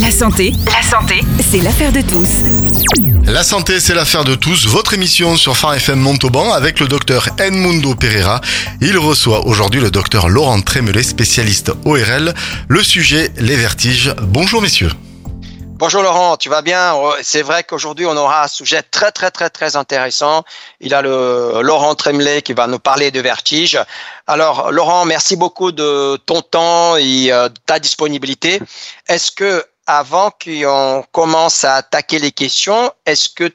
La santé, la santé, c'est l'affaire de tous. La santé, c'est l'affaire de tous. Votre émission sur Phare FM Montauban avec le docteur Edmundo Pereira. Il reçoit aujourd'hui le docteur Laurent Trémelé, spécialiste ORL. Le sujet, les vertiges. Bonjour messieurs. Bonjour Laurent, tu vas bien? C'est vrai qu'aujourd'hui on aura un sujet très très très très intéressant. Il a le Laurent Tremblay qui va nous parler de vertige. Alors Laurent, merci beaucoup de ton temps et euh, de ta disponibilité. Est-ce que avant qu'on commence à attaquer les questions, est-ce que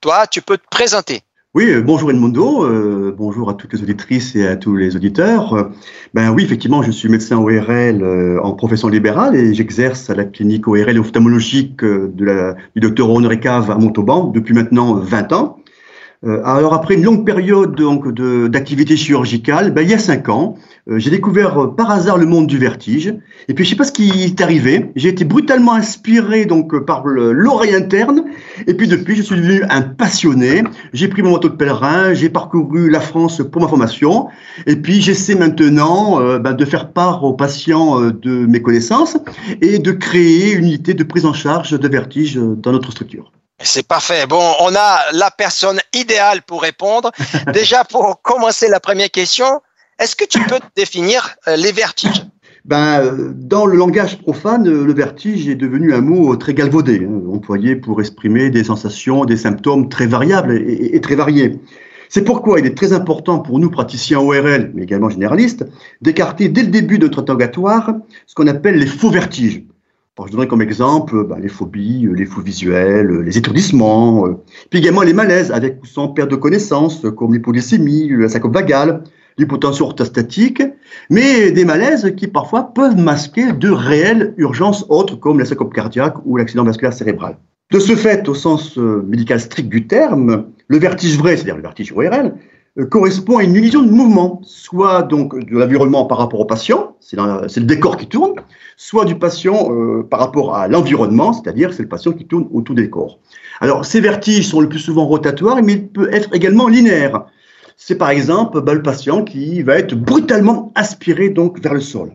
toi tu peux te présenter? Oui, euh, bonjour Edmundo, euh, bonjour à toutes les auditrices et à tous les auditeurs. ben oui, effectivement, je suis médecin ORL euh, en profession libérale et j'exerce à la clinique ORL ophtalmologique du docteur Honoré Cave à Montauban depuis maintenant 20 ans. Euh, alors après une longue période donc d'activité chirurgicale, ben, il y a cinq ans, euh, j'ai découvert euh, par hasard le monde du vertige. Et puis je sais pas ce qui est arrivé. J'ai été brutalement inspiré donc par l'oreille interne. Et puis depuis, je suis devenu un passionné. J'ai pris mon moto de pèlerin, j'ai parcouru la France pour ma formation. Et puis j'essaie maintenant ben, de faire part aux patients de mes connaissances et de créer une unité de prise en charge de vertige dans notre structure. C'est parfait. Bon, on a la personne idéale pour répondre. Déjà, pour commencer la première question, est-ce que tu peux définir euh, les vertiges? Ben, euh, dans le langage profane, le vertige est devenu un mot très galvaudé, hein, employé pour exprimer des sensations, des symptômes très variables et, très variés. C'est pourquoi il est très important pour nous, praticiens ORL, mais également généralistes, d'écarter dès le début de notre interrogatoire ce qu'on appelle les faux vertiges je donnerai comme exemple bah, les phobies, euh, les fous visuels, euh, les étourdissements, euh, puis également les malaises avec ou sans perte de connaissance, comme l'hypoglycémie, la syncope vagale, l'hypotension orthostatique, mais des malaises qui parfois peuvent masquer de réelles urgences autres comme la syncope cardiaque ou l'accident vasculaire cérébral. De ce fait, au sens médical strict du terme, le vertige vrai, c'est-à-dire le vertige ORL, correspond à une illusion de mouvement, soit donc de l'environnement par rapport au patient, c'est le décor qui tourne, soit du patient euh, par rapport à l'environnement, c'est-à-dire c'est le patient qui tourne autour des corps. Alors ces vertiges sont le plus souvent rotatoires, mais ils peuvent être également linéaires. C'est par exemple bah, le patient qui va être brutalement aspiré donc vers le sol.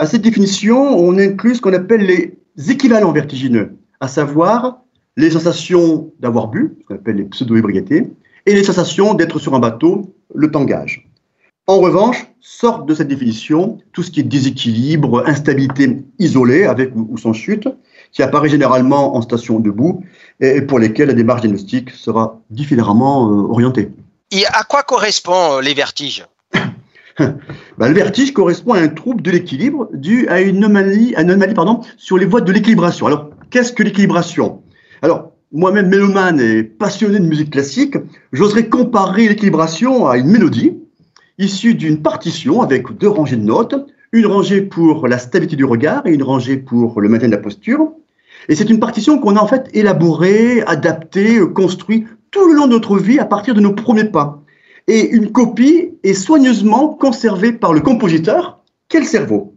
À cette définition, on inclut ce qu'on appelle les équivalents vertigineux, à savoir les sensations d'avoir bu, ce qu'on appelle les pseudo-ébriétés, et les sensations d'être sur un bateau, le tangage. En revanche, sortent de cette définition tout ce qui est déséquilibre, instabilité isolée avec ou sans chute, qui apparaît généralement en station debout et pour lesquels la démarche diagnostique sera différemment euh, orientée. Et à quoi correspondent les vertiges? Ben, Le vertige correspond à un trouble de l'équilibre dû à une anomalie, anomalie pardon, sur les voies de l'équilibration. Alors, qu'est-ce que l'équilibration? Alors, moi-même mélomane et passionné de musique classique, j'oserais comparer l'équilibration à une mélodie issu d'une partition avec deux rangées de notes, une rangée pour la stabilité du regard et une rangée pour le maintien de la posture. Et c'est une partition qu'on a en fait élaborée, adaptée, construite tout le long de notre vie à partir de nos premiers pas. Et une copie est soigneusement conservée par le compositeur, quel cerveau?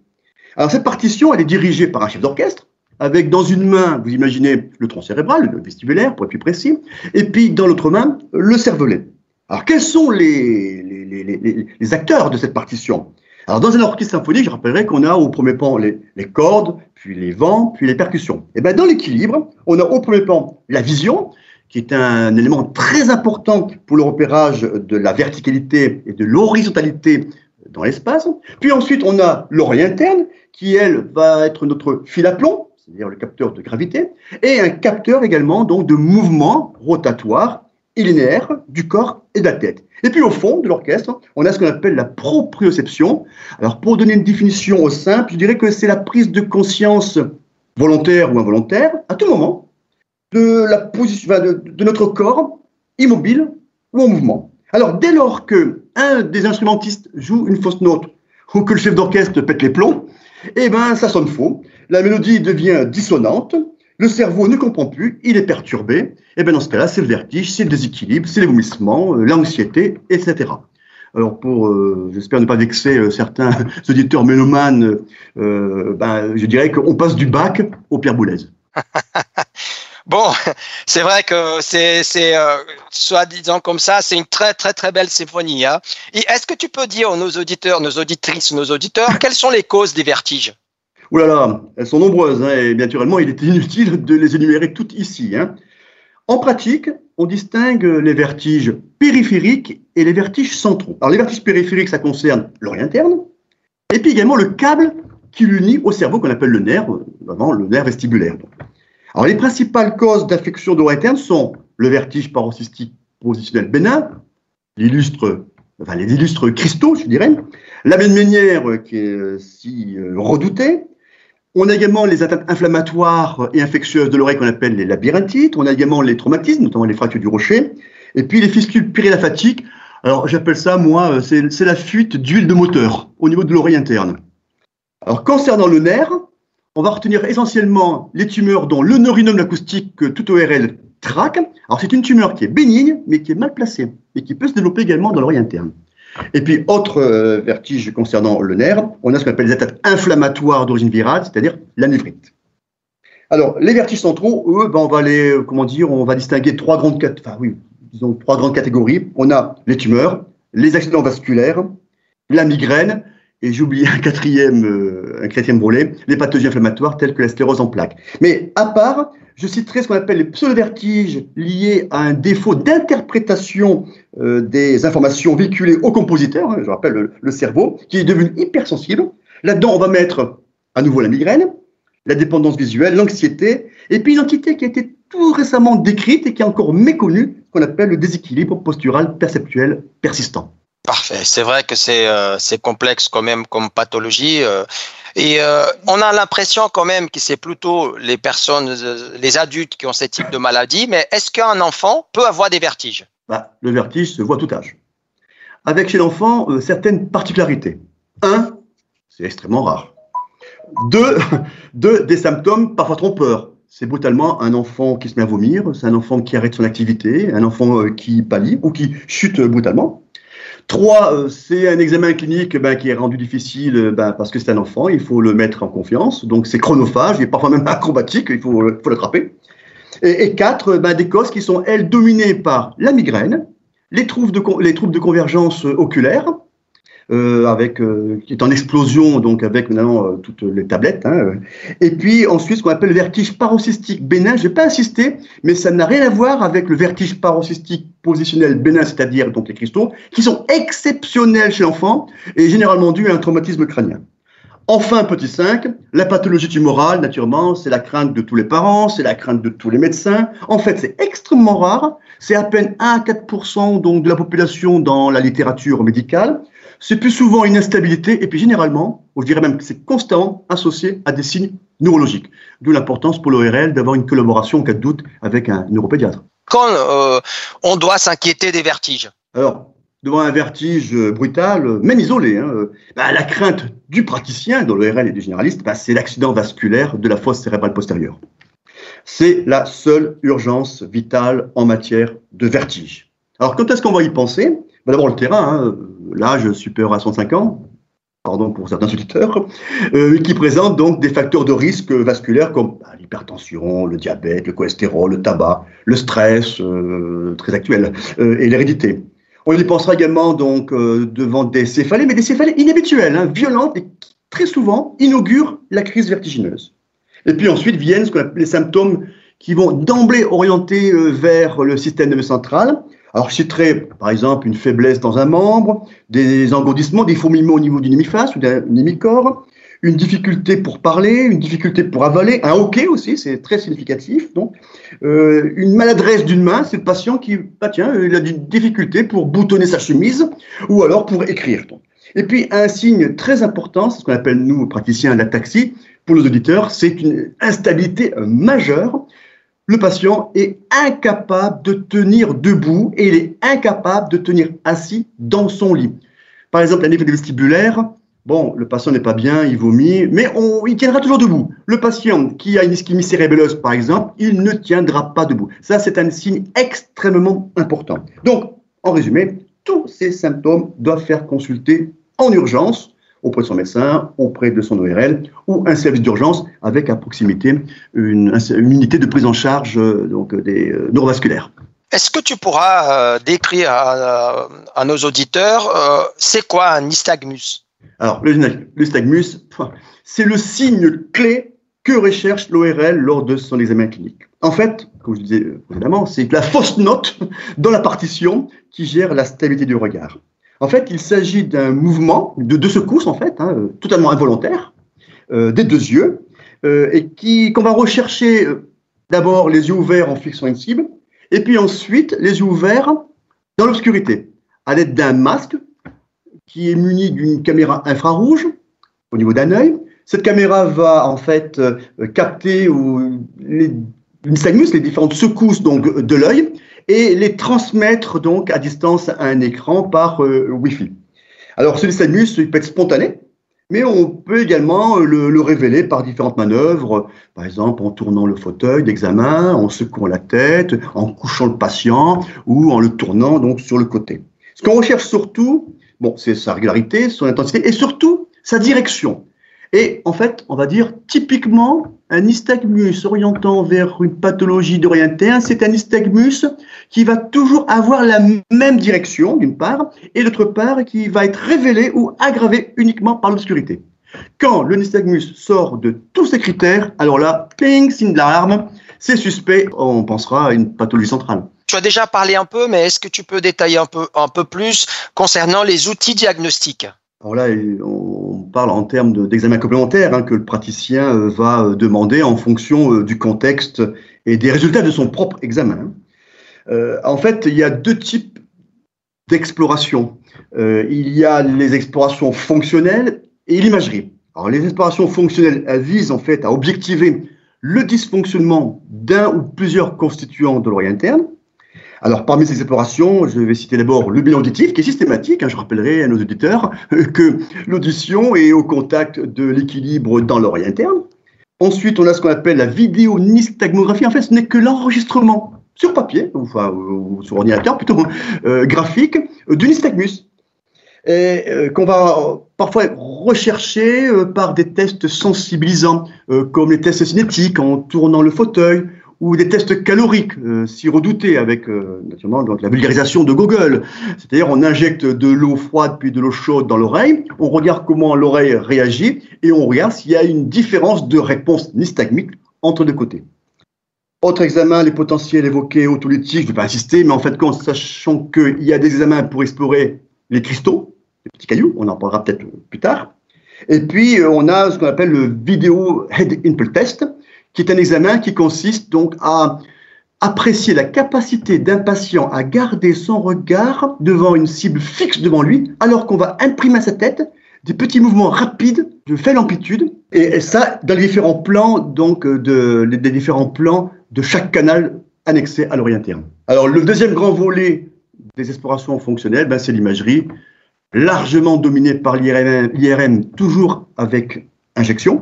Alors cette partition, elle est dirigée par un chef d'orchestre, avec dans une main, vous imaginez, le tronc cérébral, le vestibulaire pour être plus précis, et puis dans l'autre main, le cervelet. Alors quels sont les, acteurs de cette partition? Alors, dans un orchestre symphonique, je rappellerai qu'on a au premier plan les, cordes, puis les vents, puis les percussions. Et bien, dans l'équilibre, on a au premier plan la vision, qui est un élément très important pour le repérage de la verticalité et de l'horizontalité dans l'espace. Puis ensuite, on a l'oreille interne, qui, elle, va être notre fil à plomb, c'est-à-dire le capteur de gravité, et un capteur également donc de mouvement rotatoire et linéaire du corps et de la tête. Et puis au fond de l'orchestre, on a ce qu'on appelle la proprioception. Alors pour donner une définition au simple, je dirais que c'est la prise de conscience volontaire ou involontaire, à tout moment, de, la position, de, notre corps immobile ou en mouvement. Alors dès lors que un des instrumentistes joue une fausse note ou que le chef d'orchestre pète les plombs, eh ben ça sonne faux. La mélodie devient dissonante le cerveau ne comprend plus, il est perturbé, et eh bien dans ce cas-là, c'est le vertige, c'est le déséquilibre, c'est les vomissements, euh, l'anxiété, etc. Alors pour, euh, j'espère ne pas vexer euh, certains auditeurs mélomanes, ben, je dirais qu'on passe du bac au Pierre Boulez. bon, c'est vrai que c'est, c'est soit disant comme ça, c'est une très très très belle symphonie. Hein. Est-ce que tu peux dire aux nos auditeurs, nos auditrices, nos auditeurs, quelles sont les causes des vertiges? Ouh là là, elles sont nombreuses, hein, et bien naturellement, il est inutile de les énumérer toutes ici. Hein. En pratique, on distingue les vertiges périphériques et les vertiges centraux. Alors, les vertiges périphériques, ça concerne l'oreille interne, et puis également le câble qui l'unit au cerveau qu'on appelle le nerf, vraiment le nerf vestibulaire. Alors, les principales causes d'affection d'oreille interne sont le vertige paroxystique positionnel bénin, l'illustre, enfin, les illustres cristaux, je dirais, la ménière qui est si euh, redoutée, on a également les atteintes inflammatoires et infectieuses de l'oreille qu'on appelle les labyrinthites. On a également les traumatismes, notamment les fractures du rocher. Et puis les fistules périlymphatiques. Alors j'appelle ça, moi, euh, c'est la fuite d'huile de moteur au niveau de l'oreille interne. Alors concernant le nerf, on va retenir essentiellement les tumeurs dont le neurinome acoustique que tout ORL traque. Alors c'est une tumeur qui est bénigne, mais qui est mal placée et qui peut se développer également dans l'oreille interne. Et puis, autre euh, vertige concernant le nerf, on a ce qu'on appelle les attaques inflammatoires d'origine virale, c'est-à-dire la névrite. Alors, les vertiges centraux, eux, ben, on va les, euh, comment dire, on va distinguer trois grandes catégories. On a les tumeurs, les accidents vasculaires, la migraine, et j'ai oublié un quatrième, euh, un quatrième volet, les pathologies inflammatoires telles que la sclérose en plaques. Mais à part, je citerai ce qu'on appelle les pseudo-vertiges liés à un défaut d'interprétation euh, des informations véhiculées au compositeur, hein, je rappelle le, cerveau, qui est devenu hypersensible. Là-dedans, on va mettre à nouveau la migraine, la dépendance visuelle, l'anxiété, et puis une entité qui a été tout récemment décrite et qui est encore méconnue, qu'on appelle le déséquilibre postural perceptuel persistant. Parfait. C'est vrai que c'est euh, complexe quand même comme pathologie. Euh, et euh, on a l'impression quand même que c'est plutôt les personnes, les adultes qui ont ce type de maladie. Mais est-ce qu'un enfant peut avoir des vertiges? Bah, Le vertige se voit à tout âge. Avec chez l'enfant certaines particularités. Un, c'est extrêmement rare. Deux, deux, des symptômes parfois trompeurs. C'est brutalement un enfant qui se met à vomir, c'est un enfant qui arrête son activité, un enfant qui pâlit ou qui chute brutalement. Trois, euh, c'est un examen clinique ben, qui est rendu difficile euh, ben, parce que c'est un enfant, il faut le mettre en confiance. Donc c'est chronophage et parfois même acrobatique, il faut, faut l'attraper. Et, quatre, ben, des causes qui sont, elles, dominées par la migraine, les troubles de, les troubles de convergence oculaire, euh, avec, euh, qui est en explosion, donc avec maintenant euh, toutes les tablettes. Hein, et puis ensuite, ce qu'on appelle le vertige paroxystique bénin. Je vais pas insister, mais ça n'a rien à voir avec le vertige paroxystique positionnel bénin, c'est-à-dire donc les cristaux, qui sont exceptionnels chez l'enfant et généralement dus à un traumatisme crânien. Enfin, petit 5, la pathologie tumorale, naturellement, c'est la crainte de tous les parents, c'est la crainte de tous les médecins. En fait, c'est extrêmement rare. C'est à peine 1 à 4 donc, de la population dans la littérature médicale c'est plus souvent une instabilité, et puis généralement, je dirais même que c'est constamment associé à des signes neurologiques. D'où l'importance pour l'ORL d'avoir une collaboration en cas de doute avec un neuropédiatre. Quand euh, on doit s'inquiéter des vertiges Alors, devant un vertige brutal, même isolé, hein, bah, la crainte du praticien, dans l'ORL et du généraliste, bah, c'est l'accident vasculaire de la fosse cérébrale postérieure. C'est la seule urgence vitale en matière de vertige. Alors, quand est-ce qu'on va y penser? Bah, D'abord, le terrain. Hein, l'âge supérieur à 105 ans, pardon pour certains auditeurs, euh, qui présentent donc des facteurs de risque vasculaire comme bah, l'hypertension, le diabète, le cholestérol, le tabac, le stress, euh, très actuel, euh, et l'hérédité. On y pensera également donc devant des céphalées, mais des céphalées inhabituelles, hein, violentes et qui très souvent inaugurent la crise vertigineuse. Et puis ensuite viennent ce qu'on appelle les symptômes qui vont d'emblée orienter vers le système nerveux central, alors, je citerai par exemple une faiblesse dans un membre, des engourdissements, des fourmillements au niveau d'une hémiface ou d'un hémicorps, une difficulté pour parler, une difficulté pour avaler, un hoquet aussi, c'est très significatif. Donc, euh, une maladresse d'une main, c'est le patient qui, bah tiens, il a une difficulté pour boutonner sa chemise ou alors pour écrire. Et puis, un signe très important, c'est ce qu'on appelle nous praticiens la taxi, pour nos auditeurs, c'est une instabilité majeure le patient est incapable de tenir debout et il est incapable de tenir assis dans son lit. Par exemple, la névrite vestibulaire, bon, le patient n'est pas bien, il vomit, mais il tiendra toujours debout. Le patient qui a une ischémie cérébelleuse, par exemple, il ne tiendra pas debout. Ça, c'est un signe extrêmement important. Donc, en résumé, tous ces symptômes doivent faire consulter en urgence auprès de son médecin, auprès de son ORL ou un service d'urgence avec à proximité une, unité de prise en charge euh, donc, des euh, neurovasculaires. Est-ce que tu pourras euh, décrire à, nos auditeurs c'est quoi un nystagmus? Alors, le, nystagmus, c'est le signe clé que recherche l'ORL lors de son examen clinique. En fait, comme je disais précédemment, c'est la fausse note dans la partition qui gère la stabilité du regard. En fait, il s'agit d'un mouvement de deux secousses, en fait, hein, totalement involontaire, euh, des deux yeux, euh, et qui qu'on va rechercher euh, d'abord les yeux ouverts en fixant une cible, et puis ensuite les yeux ouverts dans l'obscurité, à l'aide d'un masque qui est muni d'une caméra infrarouge au niveau d'un œil. Cette caméra va en fait capter les, les différentes secousses de l'œil, et les transmettre donc à distance à un écran par euh, Wi-Fi. Alors ce nystagmus, il peut être spontané, mais on peut également le, le, révéler par différentes manœuvres, par exemple en tournant le fauteuil d'examen, en secouant la tête, en couchant le patient ou en le tournant donc sur le côté. Ce qu'on recherche surtout, bon, c'est sa régularité, son intensité et surtout sa direction. Et en fait, on va dire typiquement un nystagmus orientant vers une pathologie d'oreille interne, c'est un nystagmus qui va toujours avoir la même direction, d'une part, et d'autre part, qui va être révélé ou aggravé uniquement par l'obscurité. Quand le nystagmus sort de tous ces critères, alors là, ping, signe d'alarme, c'est suspect, on pensera à une pathologie centrale. Tu as déjà parlé un peu, mais est-ce que tu peux détailler un peu, un peu plus concernant les outils diagnostiques? Alors là, on parle en termes d'examen complémentaire hein, que le praticien euh, va euh, demander en fonction euh, du contexte et des résultats de son propre examen. en fait, il y a deux types d'exploration. il y a les explorations fonctionnelles et l'imagerie. Alors les explorations fonctionnelles, elles visent en fait à objectiver le dysfonctionnement d'un ou plusieurs constituants de l'oreille interne. Alors, parmi ces explorations, je vais citer d'abord le bilan auditif, qui est systématique. Hein, je rappellerai à nos auditeurs que l'audition est au contact de l'équilibre dans l'oreille interne. Ensuite, on a ce qu'on appelle la vidéonystagmographie. En fait, ce n'est que l'enregistrement sur papier, ou sur ordinateur plutôt, euh, graphique, du nystagmus. Et euh, qu'on va parfois rechercher euh, par des tests sensibilisants, comme les tests cinétiques en tournant le fauteuil, ou des tests caloriques, euh, si redoutés avec euh, naturellement donc, la vulgarisation de Google. C'est-à-dire on injecte de l'eau froide puis de l'eau chaude dans l'oreille, on regarde comment l'oreille réagit et on regarde s'il y a une différence de réponse nystagmique entre deux côtés. Autre examen, les potentiels évoqués autolytiques, je ne vais pas insister, mais en fait, sachant qu'il y a des examens pour explorer les cristaux, les petits cailloux, on en parlera peut-être plus tard. Et puis, euh, on a ce qu'on appelle le Video Head Impulse Test, qui est un examen qui consiste donc à apprécier la capacité d'un patient à garder son regard devant une cible fixe devant lui, alors qu'on va imprimer à sa tête des petits mouvements rapides de faible amplitude, et ça dans les différents plans donc de, des différents plans de chaque canal annexé à l'oreille. Alors le deuxième grand volet des explorations fonctionnelles, ben, c'est l'imagerie, largement dominée par l'IRM, toujours avec injection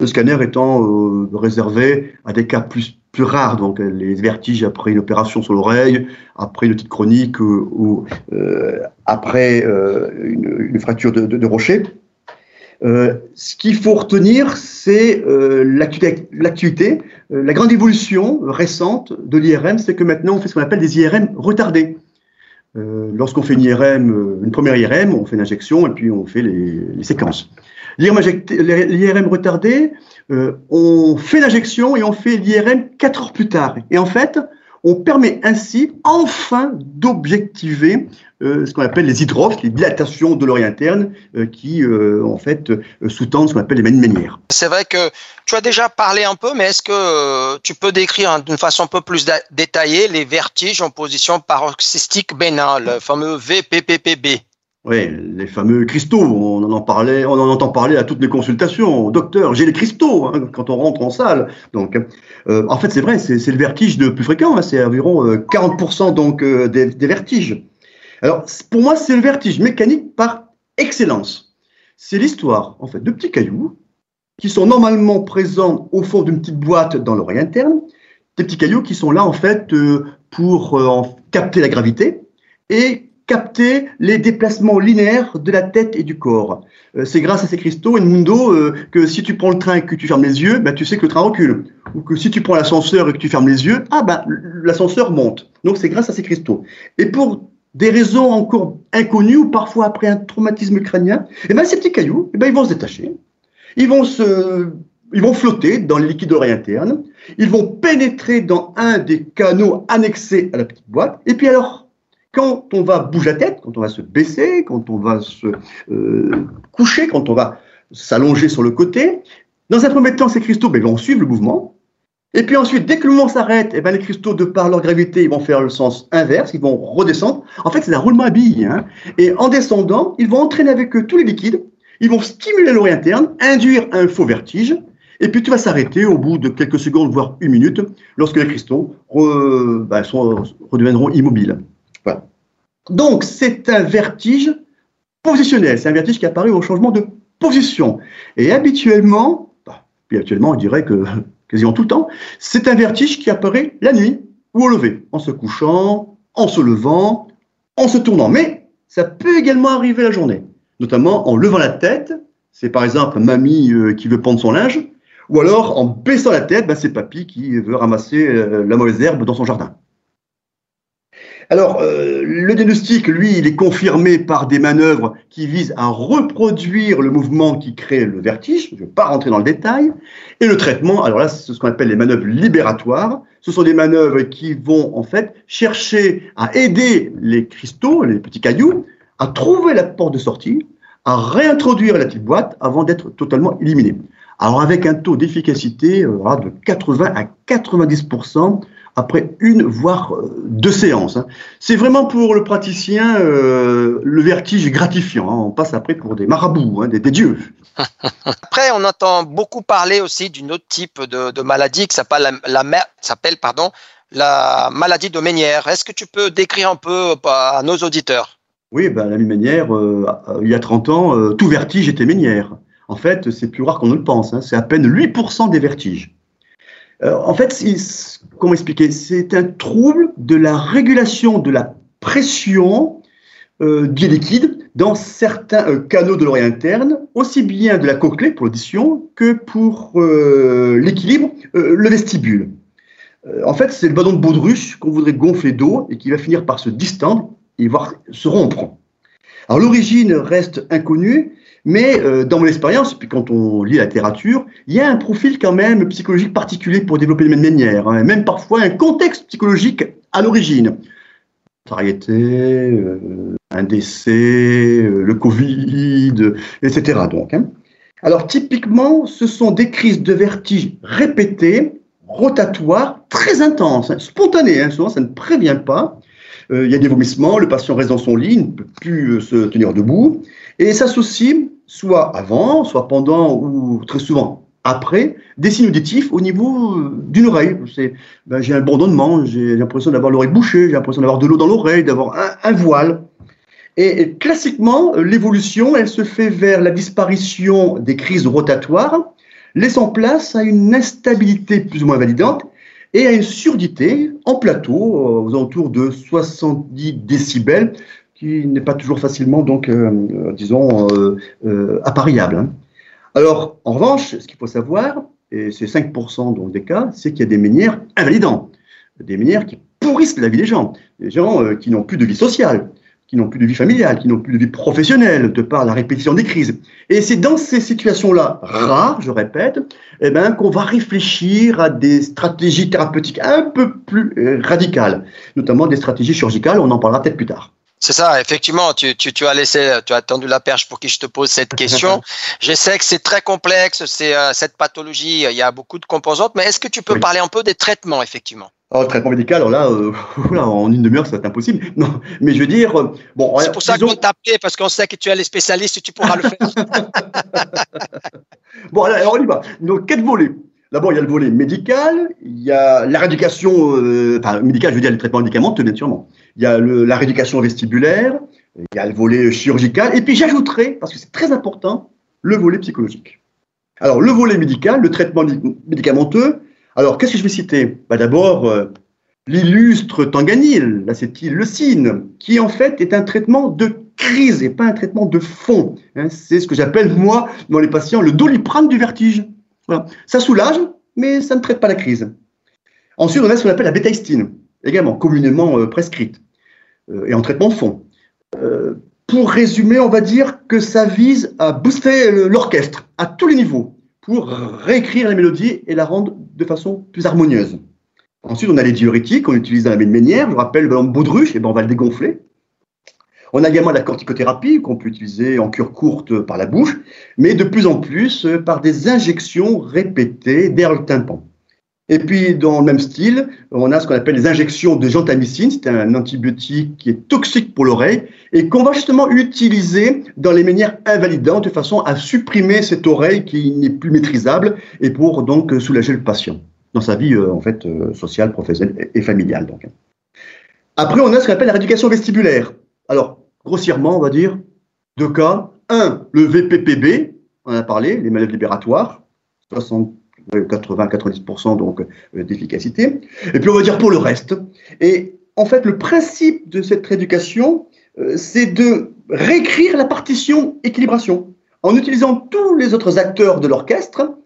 le scanner étant euh, réservé à des cas plus, rares, donc euh, les vertiges après une opération sur l'oreille, après une petite chronique euh, ou, après une, fracture de, rocher. ce qu'il faut retenir, c'est l'actualité, la grande évolution récente de l'IRM, c'est que maintenant on fait ce qu'on appelle des IRM retardés. Lorsqu'on fait une IRM, une première IRM, on fait une injection et puis on fait les séquences. L'IRM retardé, euh, on fait l'injection et on fait l'IRM 4 heures plus tard. Et en fait, on permet ainsi enfin d'objectiver euh, ce qu'on appelle les hydrophes, les dilatations de l'oreille interne, euh, qui en fait sous-tendent ce qu'on appelle les manières. C'est vrai que tu as déjà parlé un peu, mais est-ce que tu peux décrire d'une façon un peu plus détaillée les vertiges en position paroxystique bénin, le fameux VPPPB oui, les fameux cristaux, on en, parlait, on en entend parler à toutes les consultations. Docteur, j'ai les cristaux hein, quand on rentre en salle. Donc, euh, en fait, c'est vrai, c'est le vertige le plus fréquent. Hein, c'est environ 40% euh, donc euh, des, des, vertiges. Alors, pour moi, c'est le vertige mécanique par excellence. C'est l'histoire, en fait, de petits cailloux qui sont normalement présents au fond d'une petite boîte dans l'oreille interne. Des petits cailloux qui sont là, en fait, pour capter la gravité et capter les déplacements linéaires de la tête et du corps. Euh, c'est grâce à ces cristaux, Edmundo, euh, que si tu prends le train et que tu fermes les yeux, ben, tu sais que le train recule. Ou que si tu prends l'ascenseur et que tu fermes les yeux, ah ben, l'ascenseur monte. Donc c'est grâce à ces cristaux. Et pour des raisons encore inconnues ou parfois après un traumatisme crânien, eh ben, ces petits cailloux, eh ben, ils vont se détacher. Ils vont se, ils vont flotter dans les liquides de l'oreille interne. Ils vont pénétrer dans un des canaux annexés à la petite boîte. Et puis alors, quand on va bouger la tête, quand on va se baisser, quand on va se euh, coucher, quand on va s'allonger sur le côté, dans un premier temps, ces cristaux ben, vont suivre le mouvement. Et puis ensuite, dès que le mouvement s'arrête, eh ben, les cristaux, de par leur gravité, vont faire le sens inverse, ils vont redescendre. En fait, c'est un roulement à billes. Hein. Et en descendant, ils vont entraîner avec eux tous les liquides, ils vont stimuler l'oreille interne, induire un faux vertige, et puis tu vas s'arrêter au bout de quelques secondes, voire une minute, lorsque les cristaux ben, redeviendront immobiles. Donc, c'est un vertige positionnel, c'est un vertige qui apparaît au changement de position. Et habituellement, bah, puis habituellement, on dirait que quasiment tout le temps, c'est un vertige qui apparaît la nuit ou au lever, en se couchant, en se levant, en se tournant. Mais ça peut également arriver la journée, notamment en levant la tête. C'est par exemple mamie euh, qui veut prendre son linge, ou alors en baissant la tête, bah, c'est papy qui veut ramasser euh, la mauvaise herbe dans son jardin. Alors, euh, le diagnostic, lui, il est confirmé par des manœuvres qui visent à reproduire le mouvement qui crée le vertige. Je ne vais pas rentrer dans le détail. Et le traitement, alors là, c'est ce qu'on appelle les manœuvres libératoires. Ce sont des manœuvres qui vont, en fait, chercher à aider les cristaux, les petits cailloux, à trouver la porte de sortie, à réintroduire la petite boîte avant d'être totalement éliminés. Alors, avec un taux d'efficacité euh, de 80 à 90 après une, voire euh, deux séances. Hein. C'est vraiment pour le praticien euh, le vertige gratifiant. Hein. On passe après pour des marabouts, hein, des, dieux. Après, on entend beaucoup parler aussi d'une autre type de, maladie qui s'appelle la, s'appelle pardon la maladie de Ménière. Est-ce que tu peux décrire un peu à nos auditeurs? Oui, ben, la Ménière, euh, il y a 30 ans, tout vertige était Ménière. En fait, c'est plus rare qu'on ne le pense. C'est à peine 8% des vertiges. Euh, en fait, comment expliquer? C'est un trouble de la régulation de la pression euh, du liquide dans certains euh, canaux de l'oreille interne, aussi bien de la cochlée pour l'audition que pour l'équilibre, le vestibule. en fait, c'est le ballon de baudruche qu'on voudrait gonfler d'eau et qui va finir par se distendre et voire se rompre. Alors l'origine reste inconnue, mais euh, dans mon expérience, puis quand on lit la littérature, il y a un profil quand même psychologique particulier pour développer les manières, hein, même parfois un contexte psychologique à l'origine. Variété, euh, un décès, euh, le Covid, etc. Donc, hein. Alors typiquement, ce sont des crises de vertige répétées, rotatoires, très intenses, hein, spontanées, hein, souvent ça ne prévient pas, euh, il y a des vomissements, le patient reste dans son lit, ne peut plus se tenir debout, et s'associe soit avant, soit pendant, ou très souvent après, des signes auditifs au niveau euh, d'une oreille. Ben, j'ai un bourdonnement, j'ai l'impression d'avoir l'oreille bouchée, j'ai l'impression d'avoir de l'eau dans l'oreille, d'avoir un, voile. Et, classiquement, l'évolution, elle se fait vers la disparition des crises rotatoires, laissant place à une instabilité plus ou moins validante et à une surdité en plateau, euh, aux alentours de 70 décibels, qui n'est pas toujours facilement, donc, euh, euh, disons, appariable. Hein. Alors, en revanche, ce qu'il faut savoir, et c'est 5% donc, des cas, c'est qu'il y a des manières invalidantes, des manières qui pourrissent la vie des gens, des gens qui n'ont plus de vie sociale, qui n'ont plus de vie familiale, qui n'ont plus de vie professionnelle, de par la répétition des crises. Et c'est dans ces situations-là, rares, je répète, eh ben, qu'on va réfléchir à des stratégies thérapeutiques un peu plus euh, radicales, notamment des stratégies chirurgicales, on en parlera peut-être plus tard. C'est ça, effectivement, tu, tu, tu, as laissé, tu as tendu la perche pour que je te pose cette question. je sais que c'est très complexe, c'est euh, cette pathologie, il y a beaucoup de composantes, mais est-ce que tu peux parler un peu des traitements, effectivement? Oh, traitement médical, alors là, euh, en une demi-heure, être impossible. Non, mais je veux dire, euh, bon. C'est pour ça qu'on t'a appelé, parce qu'on sait que tu es les spécialistes et tu pourras le faire. bon, alors, on y va. Donc, quatre volets. D'abord, il y a le volet médical, il y a la rééducation, euh, enfin, médical, je veux dire le traitement médicamenteux, bien sûrement. Il y a la rééducation vestibulaire, il y a le volet chirurgical, et puis j'ajouterai, parce que c'est très important, le volet psychologique. Alors, le volet médical, le traitement médicamenteux, alors, qu'est-ce que je vais citer? Bah, D'abord, euh, l'illustre tanganil, l'acétyleucine, qui en fait est un traitement de crise et pas un traitement de fond. Hein. c'est ce que j'appelle, moi, dans les patients, le doliprane du vertige. Ça soulage, mais ça ne traite pas la crise. Ensuite, on a ce qu'on appelle la bétaïstine, également communément euh, prescrite, euh, et en traitement de fond. pour résumer, on va dire que ça vise à booster l'orchestre à tous les niveaux pour réécrire la mélodie et la rendre de façon plus harmonieuse. Ensuite, on a les diurétiques qu'on utilise dans la même manière. Je vous rappelle, le baudruche, et eh ben, on va le dégonfler. On a également la corticothérapie qu'on peut utiliser en cure courte par la bouche, mais de plus en plus par des injections répétées derrière le tympan. Et puis, dans le même style, on a ce qu'on appelle les injections de gentamicine. C'est un antibiotique qui est toxique pour l'oreille et qu'on va justement utiliser dans les manières invalidantes de façon à supprimer cette oreille qui n'est plus maîtrisable et pour donc soulager le patient dans sa vie euh, en fait euh, sociale, professionnelle et familiale. Donc. Après, on a ce qu'on appelle la rééducation vestibulaire. Alors, grossièrement, on va dire deux cas. Un, le VPPB, on en a parlé, les maladies libératoires, 80-90% donc euh, d'efficacité. Et puis on va dire pour le reste. Et en fait, le principe de cette rééducation, euh, c'est de réécrire la partition équilibration en utilisant tous les autres acteurs de l'orchestre,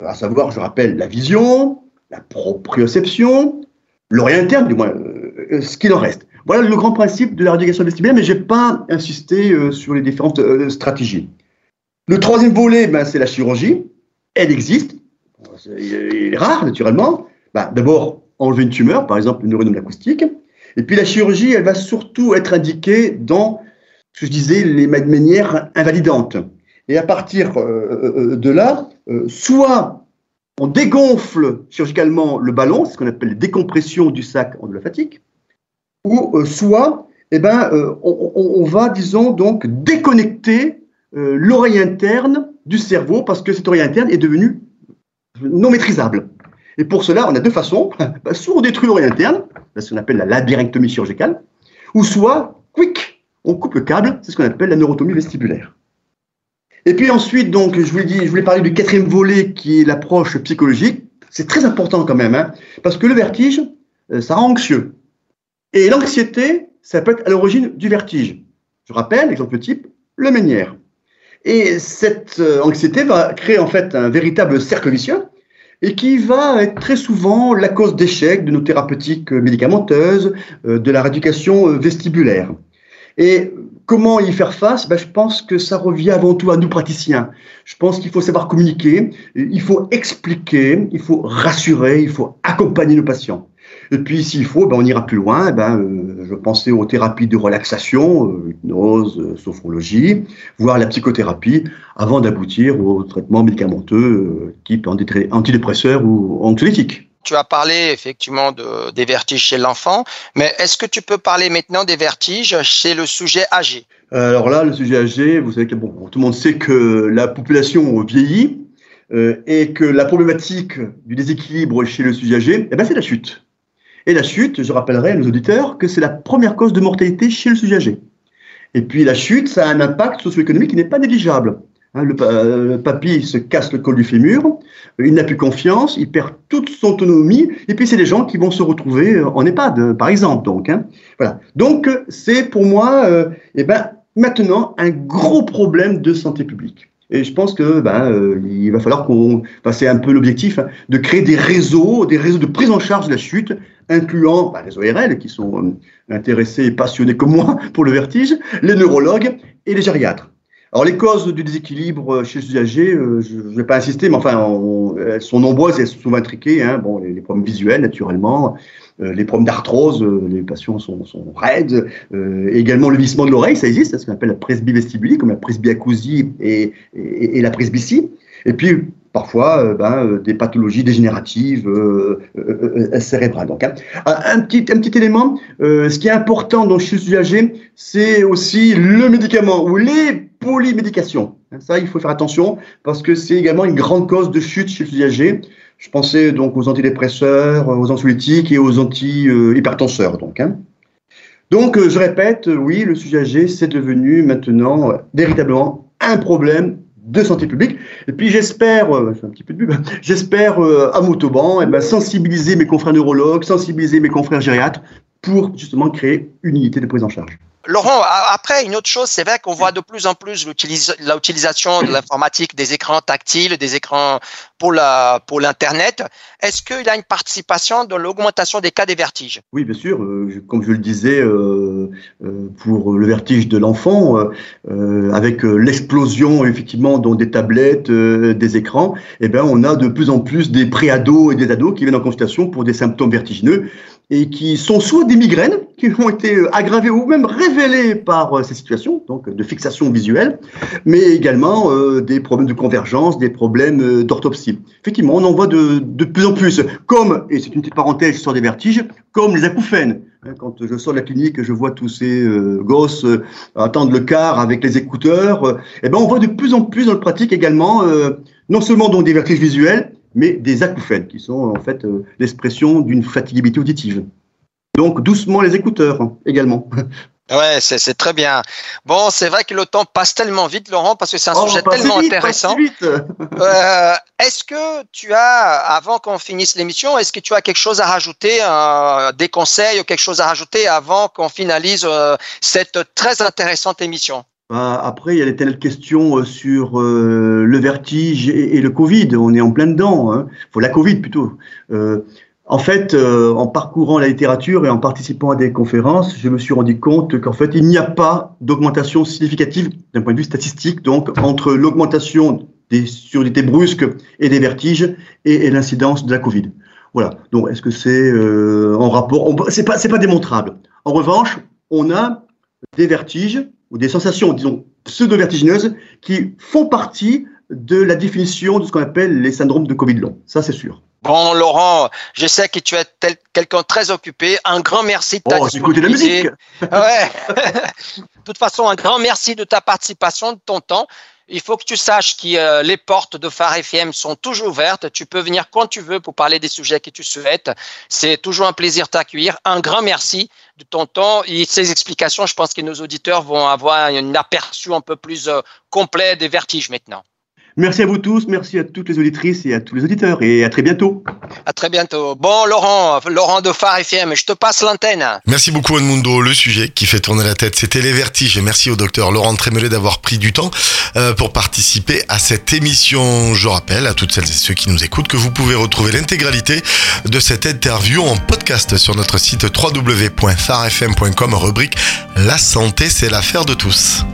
à savoir, je rappelle, la vision, la proprioception, l'oreille interne, du moins, euh, ce qu'il en reste. Voilà le grand principe de la rééducation vestibulaire, mais je n'ai pas insisté euh, sur les différentes euh, stratégies. Le troisième volet, ben, c'est la chirurgie. Elle existe. Il est rare, naturellement. Ben, D'abord, enlever une tumeur, par exemple le neuronome acoustique. Et puis la chirurgie, elle va surtout être indiquée dans, ce que je disais, les manières invalidantes. Et à partir euh, de là, soit on dégonfle chirurgicalement le ballon, ce qu'on appelle décompression du sac ou euh, soit eh ben, euh, on, va, disons, donc déconnecter euh, l'oreille interne du cerveau parce que cette oreille interne est devenue non maîtrisable. Et pour cela, on a deux façons. Bah, soit on détruit l'oreille interne, c'est ce qu'on appelle la labyrinthomie chirurgicale, ou soit, quick, on coupe le câble, c'est ce qu'on appelle la neurotomie vestibulaire. Et puis ensuite, donc, je vous, dit, je voulais parler du quatrième volet qui est l'approche psychologique. C'est très important quand même, hein, parce que le vertige, ça rend anxieux. Et l'anxiété, ça peut être à l'origine du vertige. Je rappelle, exemple type, le Ménière. Et cette euh, anxiété va créer en fait un véritable cercle vicieux et qui va être très souvent la cause d'échec de nos thérapeutiques médicamenteuses, euh, de la rééducation euh, vestibulaire. Et comment y faire face? Ben, Je pense que ça revient avant tout à nous praticiens. Je pense qu'il faut savoir communiquer, il faut expliquer, il faut rassurer, il faut accompagner nos patients. Et puis, s'il faut, ben, on ira plus loin. Ben, euh, je pensais aux thérapies de relaxation, euh, hypnose, euh, sophrologie, voire la psychothérapie, avant d'aboutir au traitement médicamenteux type antidépresseur ou anxiolytique. Tu as parlé effectivement de, des vertiges chez l'enfant, mais est-ce que tu peux parler maintenant des vertiges chez le sujet âgé? Alors là, le sujet âgé, vous savez que bon, tout le monde sait que la population vieillit et que la problématique du déséquilibre chez le sujet âgé, eh ben, c'est la chute. Et la chute, je rappellerai à nos auditeurs que c'est la première cause de mortalité chez le sujet âgé. Et puis la chute, ça a un impact socio-économique qui n'est pas négligeable. Hein, le, euh, papy se casse le col du fémur, il n'a plus confiance, il perd toute son autonomie, et puis c'est des gens qui vont se retrouver euh, en EHPAD, par exemple. Donc, hein. voilà. C'est pour moi, euh, eh ben, maintenant un gros problème de santé publique. Et je pense que ben, euh, il va falloir qu'on passe un peu l'objectif hein, de créer des réseaux, des réseaux de prise en charge de la chute, incluant ben, les ORL qui sont euh, intéressés et passionnés comme moi pour le vertige, les neurologues et les gériatres. Alors les causes du déséquilibre chez les usagers, euh, je ne vais pas insister, mais enfin elles sont nombreuses et elles sont souvent intriquées. Hein. Bon, les, problèmes visuels naturellement, les problèmes d'arthrose, euh, les patients sont, sont raides. Euh, également le vissement de l'oreille, ça existe, ce qu'on appelle la presbyvestibulie, comme la presbyacousie et, et, la presbytie. Et puis parfois ben, des pathologies dégénératives cérébrales. Donc, hein. un, petit, un petit élément, ce qui est important dans chez l'usager, c'est aussi le médicament ou les polymédications. Ça, il faut faire attention parce que c'est également une grande cause de chute chez l'usager. Je pensais donc aux antidépresseurs, aux anxiolytiques et aux antihypertenseurs. Donc, hein. donc euh, je répète, oui, le sujet âgé, c'est devenu maintenant euh, véritablement un problème de santé publique. Et puis j'espère, euh, un petit peu de pub, j'espère à Motoban eh ben, sensibiliser mes confrères neurologues, sensibiliser mes confrères gériatres pour justement créer une unité de prise en charge. Laurent, après, une autre chose, c'est vrai qu'on voit de plus en plus l'utilisation de l'informatique, des écrans tactiles, des écrans pour l'internet. Est-ce qu'il a une participation dans l'augmentation des cas des vertiges? Oui, bien sûr. Euh, comme je le disais, euh, euh, pour le vertige de l'enfant, avec l'explosion effectivement dans des tablettes, des écrans, eh ben on a de plus en plus des préados et des ados qui viennent en consultation pour des symptômes vertigineux et qui sont soit des migraines qui ont été euh, aggravées ou même révélées par euh, ces situations, donc de fixation visuelle, mais également euh, des problèmes de convergence, des problèmes d'orthopsie. Effectivement, on en voit de, de plus en plus, comme, et c'est une petite parenthèse sur des vertiges, comme les acouphènes. Hein, quand je sors de la clinique, je vois tous ces gosses attendre le car avec les écouteurs. Eh ben, on voit de plus en plus dans le pratique également, non seulement donc des vertiges visuels, mais des acouphènes, qui sont en fait euh, l'expression d'une fatigabilité auditive. Donc doucement les écouteurs hein, également. Ouais, c'est très bien. Bon, c'est vrai que le temps passe tellement vite, Laurent, parce que c'est un oh, sujet tellement intéressant. euh, est-ce que tu as, avant qu'on finisse l'émission, est-ce que tu as quelque chose à rajouter, euh, des conseils ou quelque chose à rajouter avant qu'on finalise euh, cette très intéressante émission? Bah, après, il y a les telles questions euh, sur euh, le vertige et, le Covid. On est en plein dedans. Hein. Faut la Covid plutôt. Euh, en fait, en parcourant la littérature et en participant à des conférences, je me suis rendu compte qu'en fait, il n'y a pas d'augmentation significative d'un point de vue statistique, donc entre l'augmentation des surdité brusques et des vertiges et, l'incidence de la Covid. Voilà. Donc, est-ce que c'est en rapport? C'est pas, c'est pas démontrable. En revanche, on a des vertiges ou des sensations, disons, pseudo-vertigineuses qui font partie de la définition de ce qu'on appelle les syndromes de Covid long. Ça, c'est sûr. Bon, Laurent, je sais que tu es quelqu'un très occupé. Un grand merci de ta Oh, écouter la musique. Ouais. de toute façon, un grand merci de ta participation, de ton temps. Il faut que tu saches que euh, les portes de Phare FM sont toujours ouvertes. Tu peux venir quand tu veux pour parler des sujets que tu souhaites. C'est toujours un plaisir de t'accueillir. Un grand merci de ton temps et ces explications. Je pense que nos auditeurs vont avoir un aperçu un peu plus euh, complet des vertiges maintenant. Merci à vous tous, merci à toutes les auditrices et à tous les auditeurs et à très bientôt. À très bientôt. Bon, Laurent, Laurent de Phare FM, je te passe l'antenne. Merci beaucoup Edmundo. Le sujet qui fait tourner la tête, c'était les vertiges. Et merci au docteur Laurent Trémelé d'avoir pris du temps euh, pour participer à cette émission. Je rappelle à toutes celles et ceux qui nous écoutent que vous pouvez retrouver l'intégralité de cette interview en podcast sur notre site www.farfm.com rubrique La santé, c'est l'affaire de tous.